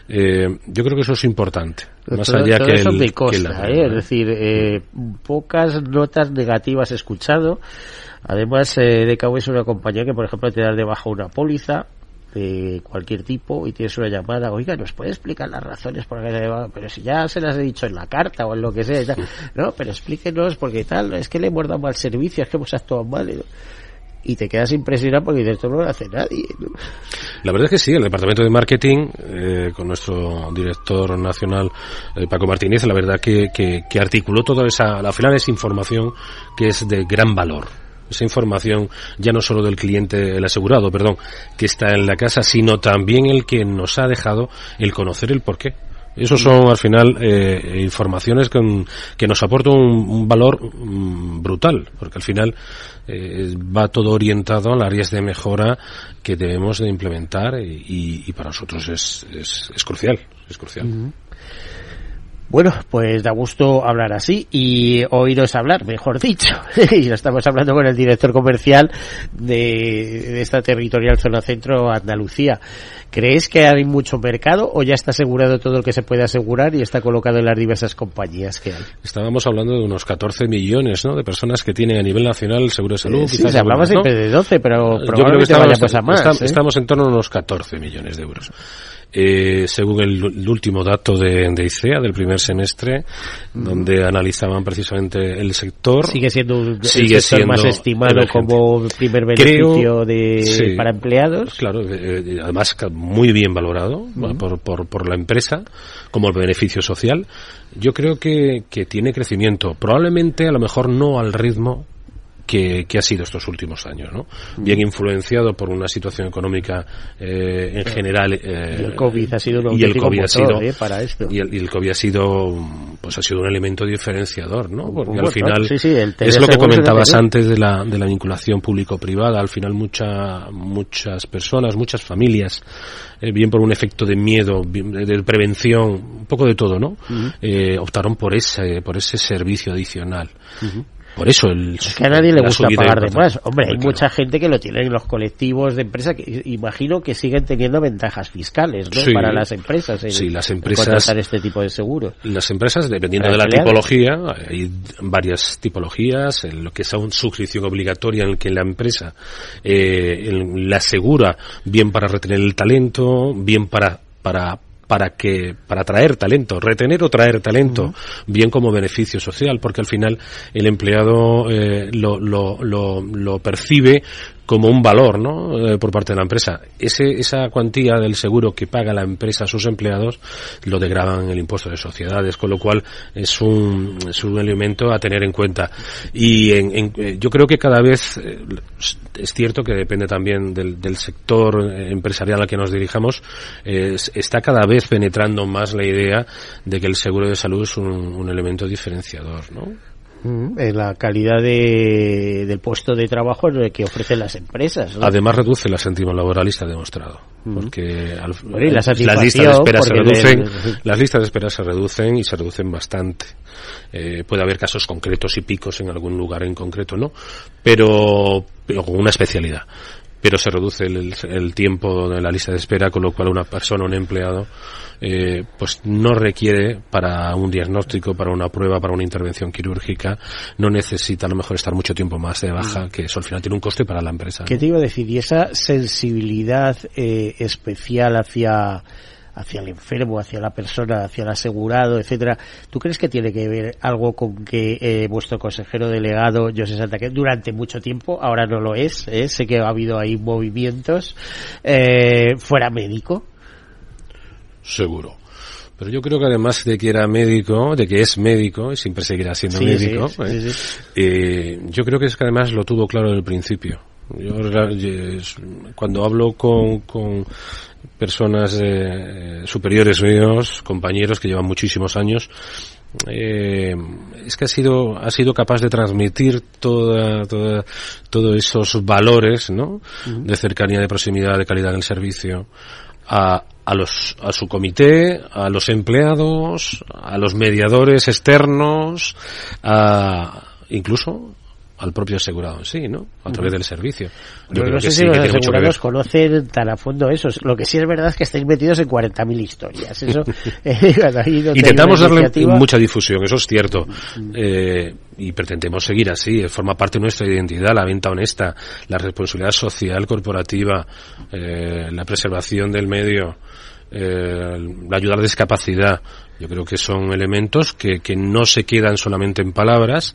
Eh, yo creo que eso es importante. Más Todo- allá todo que eso el, me que la- ¿eh? es decir, eh, pocas notas negativas he escuchado. Además, eh, DKV es una compañía que, por ejemplo, te da de baja una póliza de cualquier tipo y tienes una llamada, oiga, ¿nos puede explicar las razones por que se? Pero si ya se las he dicho en la carta o en lo que sea, no, pero explíquenos porque tal, es que le hemos dado mal servicio, es que hemos actuado mal. ¿no? Y te quedas impresionado porque dices, esto no lo hace nadie. ¿no? La verdad es que sí, el departamento de marketing, eh, con nuestro director nacional, eh, Paco Martínez, la verdad que, que, que articuló toda esa, al final es información que es de gran valor. Esa información ya no solo del cliente, el asegurado, perdón, que está en la casa, sino también el que nos ha dejado el conocer el porqué. Esos son al final eh, informaciones que nos aportan un, valor mm, brutal, porque al final eh, va todo orientado a áreas de mejora que debemos de implementar y, y- y para nosotros es, es, es crucial, es crucial. Bueno, pues da gusto hablar así y oíros hablar, mejor dicho. y estamos hablando con el director comercial de, de esta territorial zona centro Andalucía. ¿Crees que hay mucho mercado o ya está asegurado todo lo que se puede asegurar y está colocado en las diversas compañías que hay? Estábamos hablando de unos 14 millones ¿no? de personas que tienen a nivel nacional el seguro de salud. Eh, sí, se hablaba siempre de 12, pero Yo creo que probablemente estamos, a más, ¿eh? en torno a unos 14 millones de euros. Eh, según el, el último dato de, de ICEA del primer semestre, donde analizaban precisamente el sector. Sigue siendo un- el sigue sector más siendo estimado emergente. como primer Creo- beneficio de, sí. para empleados. Claro, eh, eh, además muy bien valorado por, por, por la empresa como el beneficio social. Yo creo que, que tiene crecimiento, probablemente a lo mejor no al ritmo que, que ha sido estos últimos años, ¿no? Bien influenciado por una situación económica eh, en general. eh, Y el COVID ha sido y el COVID ha sido ¿eh? para esto. y el, y el COVID ha sido pues ha sido un elemento diferenciador no porque Bueno, al final sí, sí, es lo que comentabas antes de la de la vinculación público privada al final mucha, muchas personas muchas familias eh, bien por un efecto de miedo de, de prevención un poco de todo no Eh, optaron por ese por ese servicio adicional por eso el Es que a nadie le gusta pagar de más. Hombre, hay mucha gente que lo tiene en los colectivos de empresa que imagino que siguen teniendo ventajas fiscales, ¿no? Sí. Para las empresas. en- Sí, las empresas- contratar este tipo de seguros. Las empresas, dependiendo de la tipología, hay varias tipologías, en lo que es una suscripción obligatoria en el que la empresa eh, el- la asegura bien para retener el talento, bien para para para que para atraer talento, retener o traer talento, bien como beneficio social, porque al final el empleado eh, lo, lo, lo, lo percibe como un valor ¿no? Eh, por parte de la empresa. Ese, esa cuantía del seguro que paga la empresa a sus empleados lo degradan el impuesto de sociedades, con lo cual es un, es un elemento a tener en cuenta. Y en, en- eh, yo creo que cada vez eh, es cierto que depende también del, del sector eh, empresarial al que nos dirijamos, es- está cada vez penetrando más la idea de que el seguro de salud es un, un elemento diferenciador, ¿no? Mm, en la calidad de, del puesto de trabajo que ofrecen las empresas. ¿no? Además reduce la sentimiento laboralista demostrado, Mm. porque al- Bueno, y la las listas de espera se reducen, le- las listas de espera se reducen y se reducen bastante. Eh, puede haber casos concretos y picos en algún lugar en concreto, ¿no? Pero, pero con una especialidad. Pero se reduce el, el tiempo de la lista de espera, con lo cual una persona, un empleado, eh, pues no requiere para un diagnóstico, para una prueba, para una intervención quirúrgica, no necesita a lo mejor estar mucho tiempo más de baja, que eso al final tiene un coste para la empresa. ¿Qué te iba a decir? Y esa sensibilidad eh, especial hacia hacia el enfermo, hacia la persona, hacia el asegurado, etcétera. ¿Tú crees que tiene que ver algo con que eh, vuestro consejero delegado, José Santa, que durante mucho tiempo, ahora no lo es, eh, sé que ha habido ahí movimientos, eh, fuera médico? Seguro. Pero yo creo que además de que era médico, de que es médico y siempre seguirá siendo Sí, médico, sí, ¿eh? sí. Eh, yo creo que es que además lo tuvo claro desde el principio. Yo cuando hablo con, con personas eh, superiores míos, compañeros que llevan muchísimos años, eh, es que ha sido ha sido capaz de transmitir toda, toda todos esos valores no de cercanía de proximidad de calidad en el servicio a, a los a su comité a los empleados a los mediadores externos a incluso al propio asegurado en sí, ¿no? A través del servicio. Yo creo no sé si los que asegurados conocen tan a fondo eso. Lo que sí es verdad es que estáis metidos en 40.000 historias. Eso, eh, Intentamos darle iniciativa- mucha difusión, eso es cierto. Eh, y pretendemos seguir así. eh, Forma parte de nuestra identidad, la venta honesta, la responsabilidad social corporativa, eh, la preservación del medio, eh, la ayuda a la discapacidad. Yo creo que son elementos que, que no se quedan solamente en palabras,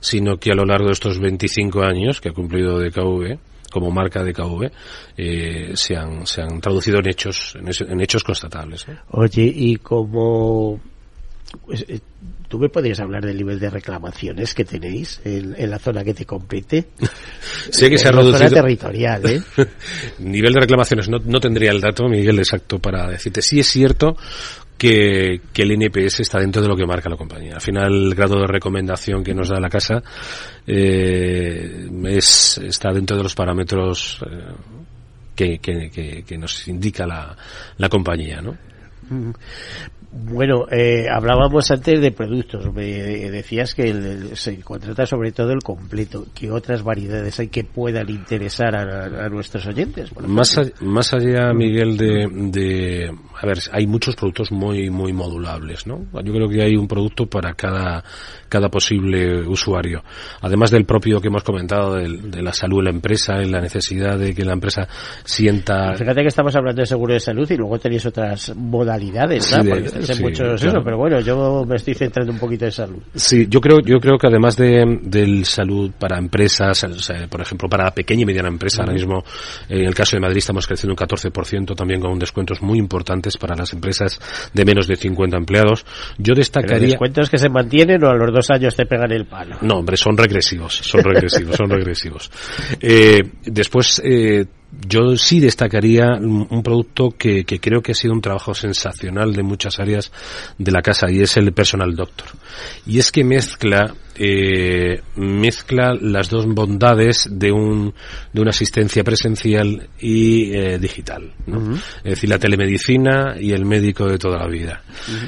sino que a lo largo de estos 25 años que ha cumplido DKV, como marca DKV, eh, se, han, se han traducido en hechos, en, hechos constatables. ¿no? Oye, y como... ¿Tú me podrías hablar del nivel de reclamaciones que tenéis en, en la zona que te compete? Sé que se ha la zona reducido. territorial, ¿eh? Nivel de reclamaciones, no, no tendría el dato, Miguel, exacto para decirte. Sí es cierto que, que el NPS está dentro de lo que marca la compañía. Al final, el grado de recomendación que nos da la casa eh, es, está dentro de los parámetros eh, que, que, que, que nos indica la, la compañía, ¿no? Bueno, eh, hablábamos antes de productos. Me decías que el- se contrata sobre todo el completo. ¿Qué otras variedades hay que puedan interesar a, a nuestros oyentes? Más, a- más allá, Miguel, de, de, a ver, hay muchos productos muy, muy modulables, ¿no? Yo creo que hay un producto para cada, cada posible usuario. Además del propio que hemos comentado del- de, la salud de la empresa y la necesidad de que la empresa sienta Fíjate que estamos hablando de seguro de salud y luego tenéis otras modalidades, ¿no? Sí, de- Sí, muchos claro. eso, pero bueno, yo me estoy centrando un poquito en salud. Sí, yo creo, yo creo que además de, del salud para empresas, o sea, por ejemplo, para pequeña y mediana empresa, ahora Ujú. mismo, eh, en el caso de Madrid estamos creciendo un 14%, también con descuentos muy importantes para las empresas de menos de 50 empleados. Yo destacaría... descuentos que se mantienen o a los dos años te pegan el palo. No, hombre, son regresivos, son regresivos, son regresivos. Eh, después, eh, yo sí destacaría un un producto que, que creo que ha sido un trabajo sensacional de muchas áreas de la casa y es el Personal Doctor. Y es que mezcla, eh, mezcla las dos bondades de un, de una asistencia presencial y eh, digital. ¿no? Es decir, la telemedicina y el médico de toda la vida.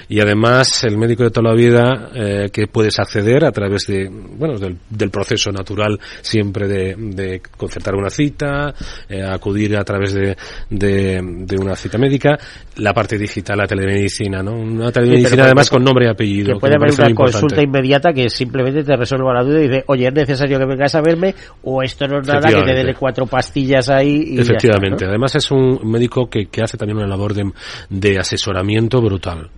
Y además, el médico de toda la vida eh, que puedes acceder a través de, bueno, del, del proceso natural siempre de, de concertar una cita, eh, acudir a través de, de, de una cita médica, la parte digital, la telemedicina, ¿no? Una telemedicina pero además con nombre y apellido. Que puede me haber una muy importante. consulta inmediata que simplemente te resuelva la duda y dice, oye, es necesario que vengas a verme o esto no es nada, que te dé cuatro pastillas ahí y está, Efectivamente. ¿no? Además es un médico que, que hace también una labor de, de asesoramiento brutal.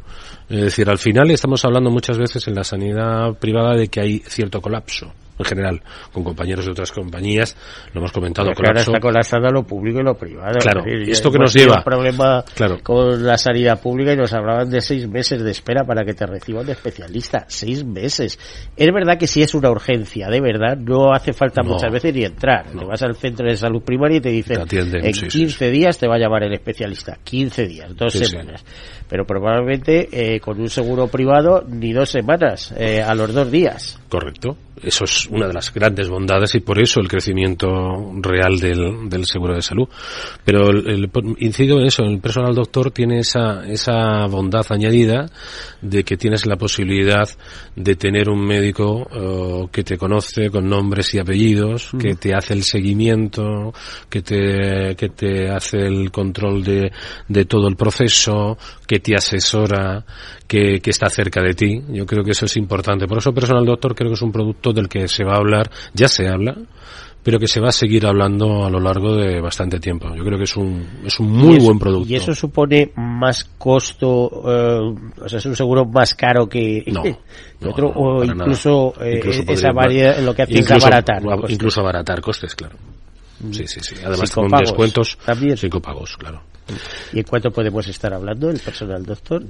Es decir, al final estamos hablando muchas veces en la sanidad privada de que hay cierto colapso. En general, con compañeros de otras compañías, lo hemos comentado. Pero ahora está colapsado lo público y lo privado. Claro, Es decir, esto que nos lleva- problema Claro. con la sanidad pública y nos hablaban de seis meses de espera para que te reciba un especialista. Seis meses. Es verdad que si es una urgencia, de verdad, no hace falta No. muchas veces ni entrar. Te vas al centro de salud primaria y te dicen, Te atienden, en sí, sí, 15 días te va a llamar el especialista. 15 días, dos sí. semanas. Pero probablemente eh, con un seguro privado ni dos semanas, eh, a los dos días. Correcto. Eso es una de las grandes bondades y por eso el crecimiento real del, del seguro de salud. Pero el, el- incido en eso, el personal doctor tiene esa, esa bondad añadida de que tienes la posibilidad de tener un médico eh, que te conoce con nombres y apellidos, que te hace el seguimiento, que te, que te hace el control de, de todo el proceso, que te asesora, que, que está cerca de ti. Yo creo que eso es importante. Por eso personal doctor creo que es un producto del que se va a hablar, ya se habla, pero que se va a seguir hablando a lo largo de bastante tiempo. Yo creo que es un, es un muy eso- buen producto. Y eso supone más costo, eh, o sea, es un seguro más caro que No, que no, otro, no, o incluso, eh, Incluso esa variedad lo que hace es incluso- abaratar. a- costes. Incluso abaratar costes, claro. Sí, sí, sí. Además con descuentos. también. Sin copagos, claro. ¿Y en cuánto podemos estar hablando el personal doctor?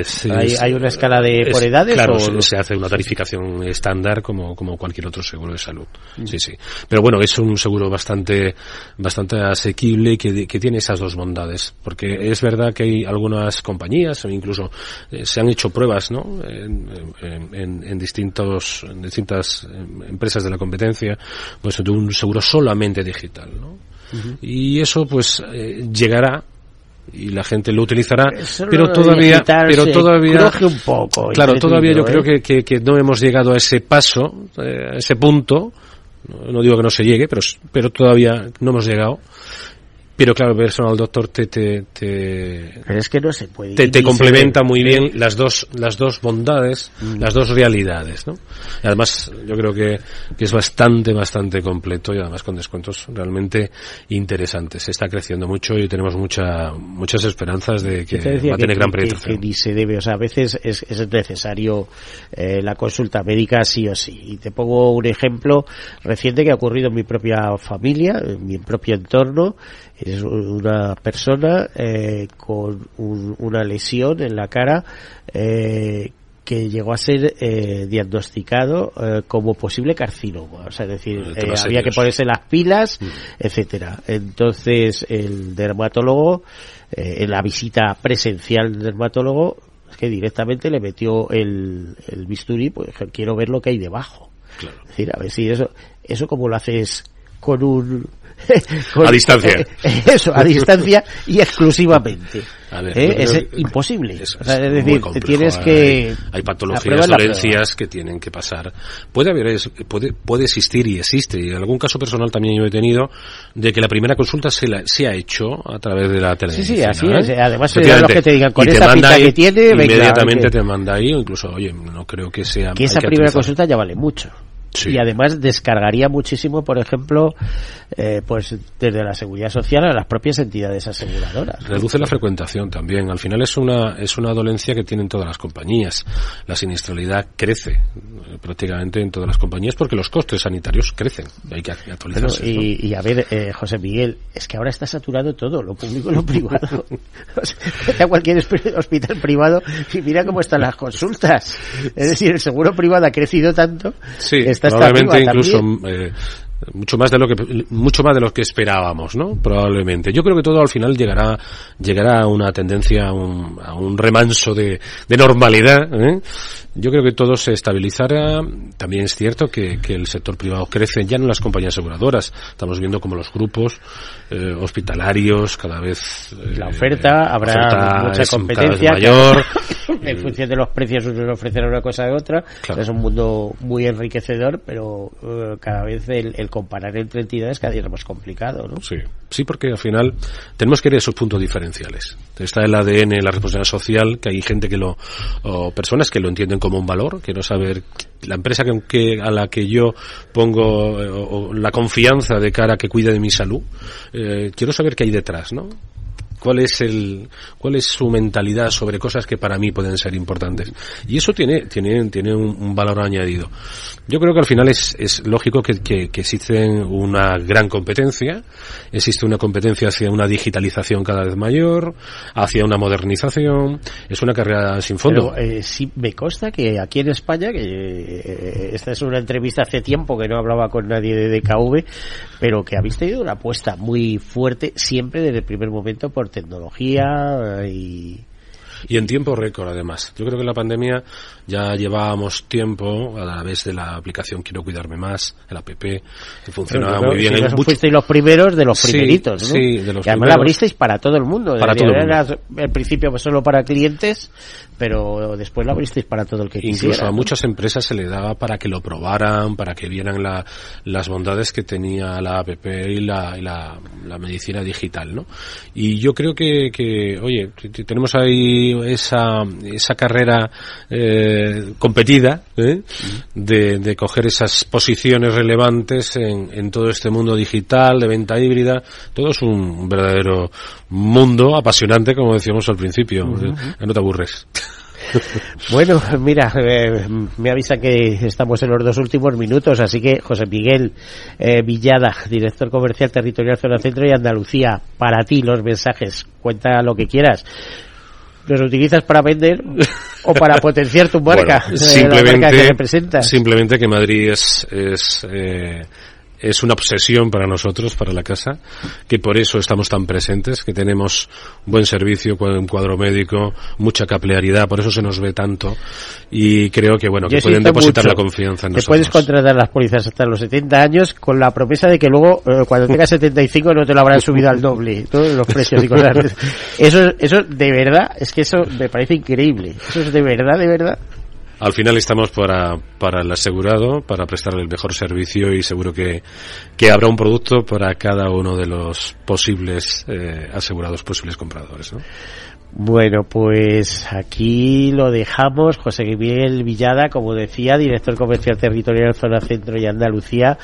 Es- ¿Hay, es- hay una escala de por es- edades? Claro, o se, hace una tarificación estándar como, como cualquier otro seguro de salud. Sí, sí. Pero bueno, es un seguro bastante, bastante asequible que, que tiene esas dos bondades. Porque es verdad que hay algunas compañías, o incluso eh, se han hecho pruebas, ¿no? En, en- en- en distintos, en distintas em, empresas de la competencia, pues de un seguro solamente digital, ¿no? Y eso pues eh, llegará y la gente lo utilizará, Eso pero lo todavía, pero todavía, un poco, claro, todavía yo, yo creo ¿eh? que, que, que no hemos llegado a ese paso, eh, a ese punto, no, no digo que no se llegue, pero, pero todavía no hemos llegado. Pero claro, personal doctor te, te, te, Pero es que no se puede. te, te complementa muy bien las dos las dos bondades las dos realidades ¿no? y además yo creo que, que es bastante bastante completo y además con descuentos realmente interesantes se está creciendo mucho y tenemos mucha muchas esperanzas de que va a tener que- gran penetración que ni se debe, o sea, a veces es, es necesario eh, la consulta médica sí o sí. Y te pongo un ejemplo reciente que ha ocurrido en mi propia familia, en mi propio entorno. Es una persona eh, con un- una lesión en la cara eh, que llegó a ser eh, diagnosticado eh, como posible carcinoma. O sea, es decir, Eh, había que ponerse las pilas, etcétera. Entonces, el dermatólogo, en la visita presencial del dermatólogo, es que directamente le metió el, el bisturí, pues quiero ver lo que hay debajo. Es decir, a ver si eso, eso como lo haces con un... con- A distancia. eh, eso, a distancia y exclusivamente. Ver, ¿Eh? Es que imposible. es- O sea, es es muy decir, te tienes que... hay, patologías, dolencias que tienen que pasar. Puede haber, es- puede, puede existir y existe, y en algún caso personal también yo he tenido, de que la primera consulta se, la, se ha hecho a través de la televisión. sí, así ¿eh? es. Además, los que te digan, con manda pinta ahí, que tiene, venga, Inmediatamente que- te manda ahí, o incluso, oye, no creo que sea... que esa primera utilizar. consulta ya vale mucho. Y además descargaría muchísimo, por ejemplo, eh, pues desde la seguridad social a las propias entidades aseguradoras. Reduce la frecuentación también. Al final es una es una dolencia que tienen todas las compañías. La siniestralidad crece eh, prácticamente en todas las compañías porque los costes sanitarios crecen. Hay que Bueno, actualizarse. ¿no? y, y a ver, eh, José Miguel, es que ahora está saturado todo, lo público y lo privado. O sea, a cualquier hospital privado y mira cómo están las consultas. Es decir, el seguro privado ha crecido tanto. Sí, que está hasta probablemente incluso eh, mucho más de lo que mucho más de lo que esperábamos, ¿no? Probablemente. Yo creo que todo al final llegará llegará a una tendencia a un, a un remanso de, de normalidad. ¿eh? Yo creo que todo se estabilizará. También es cierto que, que el sector privado crece ya no las compañías aseguradoras. Estamos viendo como los grupos eh, hospitalarios cada vez eh, la oferta, habrá oferta mucha competencia. mayor. en función de los precios unos ofrecerán una cosa de otra. Es un mundo muy enriquecedor, pero eh, cada vez el, el comparar entre entidades cada día es más complicado, ¿no? Sí, sí, porque al final tenemos que ver esos puntos diferenciales. Está el ADN, la responsabilidad social, que hay gente que lo, o personas que lo entienden como un valor, quiero saber la empresa que, que- a la que yo pongo eh, o la confianza de cara a que cuide de mi salud, eh, quiero saber qué hay detrás, ¿no? Cuál es el cuál es su mentalidad sobre cosas que para mí pueden ser importantes y eso tiene tiene tiene un, valor añadido. Yo creo que al final es, es lógico que, que, que existe una gran competencia existe una competencia hacia una digitalización cada vez mayor hacia una modernización. Es una carrera sin fondo. Eh, sí me consta que aquí en España que eh, esta es una entrevista hace tiempo que no hablaba con nadie de DKV pero que habéis tenido una apuesta muy fuerte siempre desde el primer momento por tecnología y y en tiempo récord además. Yo creo que la pandemia ya llevábamos tiempo a través de la aplicación Quiero cuidarme más, el app, que funcionaba muy bien. Si fuisteis los primeros de los primeritos, ¿no? Sí, de los y además la abristeis para todo el mundo. Para todo el mundo. Era al principio solo para clientes, pero después la abristeis para todo el que Incluso quisiera. a ¿no? muchas empresas se le daba para que lo probaran, para que vieran la, las bondades que tenía la app y la, y la, la medicina digital, ¿no? Y yo creo que, que oye, tenemos ahí esa, esa carrera eh, competida ¿eh? de, de coger esas posiciones relevantes en, en todo este mundo digital, de venta híbrida. Todo es un verdadero mundo apasionante, como decíamos al principio. Eh, No te aburres. Bueno, mira, eh, me avisa que estamos en los dos últimos minutos, así que José Miguel eh, Villada, director comercial territorial Zona Centro y Andalucía, para ti los mensajes, cuenta lo que quieras. ¿Los utilizas para vender o para potenciar tu marca? Bueno, eh, la simplemente, marca que representas? simplemente que Madrid es, es, eh, es una obsesión para nosotros, para la casa, que por eso estamos tan presentes, que tenemos buen servicio, un cuadro médico, mucha capilaridad, por eso se nos ve tanto, y creo que bueno, que pueden depositar mucho. la confianza en Te nosotros. puedes contratar las pólizas hasta los 70 años con la promesa de que luego, eh, cuando tengas 75, no te lo habrán subido al doble, todos los precios y cosas. Eso, eso de verdad, es que eso me parece increíble. Eso es de verdad, de verdad. Al final estamos para, para el asegurado, para prestarle el mejor servicio y seguro que, que habrá un producto para cada uno de los posibles eh, asegurados, posibles compradores. ¿no? Bueno, pues aquí lo dejamos. José Miguel Villada, como decía, director comercial territorial Zona Centro y Andalucía.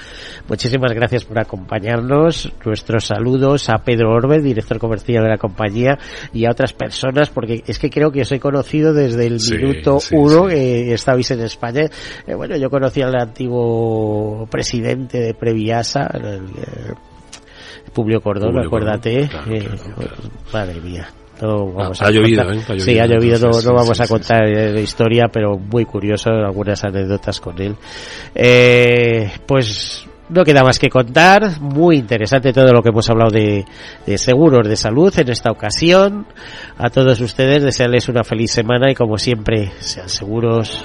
Muchísimas gracias por acompañarnos. Nuestros saludos a Pedro Orbe, director comercial de la compañía, y a otras personas, porque es que creo que os he conocido desde el Sí, minuto sí, uno que estabais en España. Eh, bueno, yo conocí al antiguo presidente de Previasa, el, eh, Publio Cordón, Publio Cordón, acuérdate. claro, eh, claro, claro. Madre mía. No vamos Ha- a ha llovido, ¿eh? Ha sí, ha llovido, llovido, no, no sí, vamos sí, a sí, contar eh, la historia, pero muy curioso, algunas anécdotas con él. Eh, pues no queda más que contar, muy interesante todo lo que hemos hablado de, de seguros de salud en esta ocasión. A todos ustedes desearles una feliz semana y como siempre, sean seguros.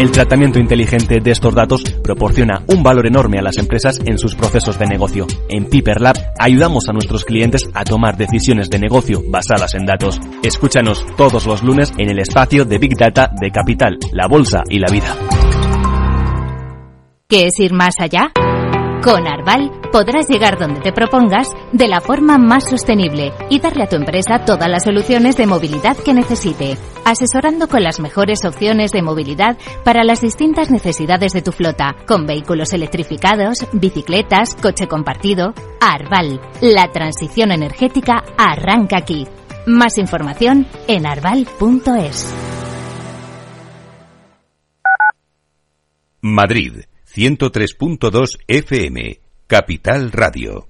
El tratamiento inteligente de estos datos proporciona un valor enorme a las empresas en sus procesos de negocio. En Piper Lab ayudamos a nuestros clientes a tomar decisiones de negocio basadas en datos. Escúchanos todos los lunes en el espacio de Big Data de Capital, la Bolsa y la Vida. ¿Qué es ir más allá? Con Arval podrás llegar donde te propongas de la forma más sostenible y darle a tu empresa todas las soluciones de movilidad que necesite, asesorando con las mejores opciones de movilidad para las distintas necesidades de tu flota, con vehículos electrificados, bicicletas, coche compartido. Arval, la transición energética arranca aquí. Más información en arval.es. Madrid, 103.2 FM, Capital Radio.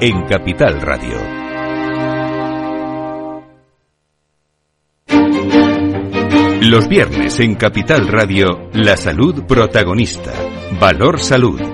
en Capital Radio. Los viernes en Capital Radio, la salud protagonista. Valor Salud.